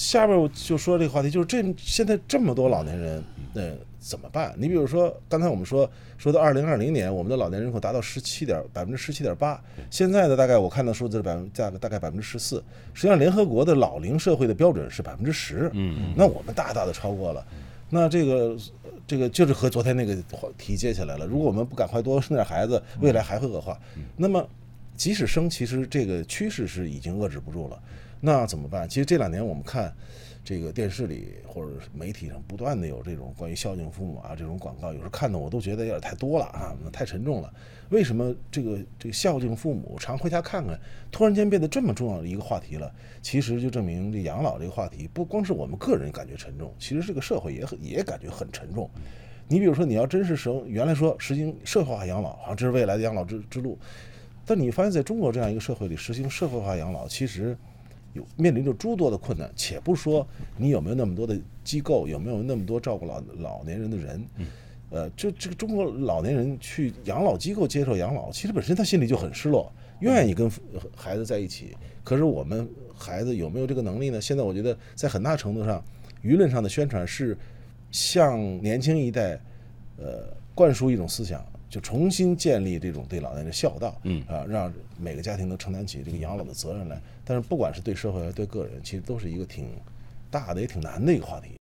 下边我就说这个话题，就是这现在这么多老年人，呃，怎么办？你比如说，刚才我们说说到二零二零年，我们的老年人口达到十七点百分之十七点八，现在的大概我看到数字是百分价格大概百分之十四。实际上，联合国的老龄社会的标准是百分之十，嗯，那我们大大的超过了。那这个这个就是和昨天那个话题接起来了。如果我们不赶快多生点孩子，未来还会恶化。那么即使生，其实这个趋势是已经遏制不住了。那怎么办？其实这两年我们看这个电视里或者媒体上不断的有这种关于孝敬父母啊这种广告，有时候看的我都觉得有点太多了啊，太沉重了。为什么这个这个孝敬父母、常回家看看，突然间变得这么重要的一个话题了？其实就证明这养老这个话题不光是我们个人感觉沉重，其实这个社会也很也感觉很沉重。你比如说，你要真是生原来说实行社会化养老，好像这是未来的养老之之路，但你发现在中国这样一个社会里实行社会化养老，其实。有面临着诸多的困难，且不说你有没有那么多的机构，有没有那么多照顾老老年人的人，呃，就这个中国老年人去养老机构接受养老，其实本身他心里就很失落，愿意跟孩子在一起，可是我们孩子有没有这个能力呢？现在我觉得在很大程度上，舆论上的宣传是向年轻一代，呃，灌输一种思想。就重新建立这种对老年人的孝道，嗯啊，让每个家庭都承担起这个养老的责任来。但是不管是对社会还是对个人，其实都是一个挺大的也挺难的一个话题。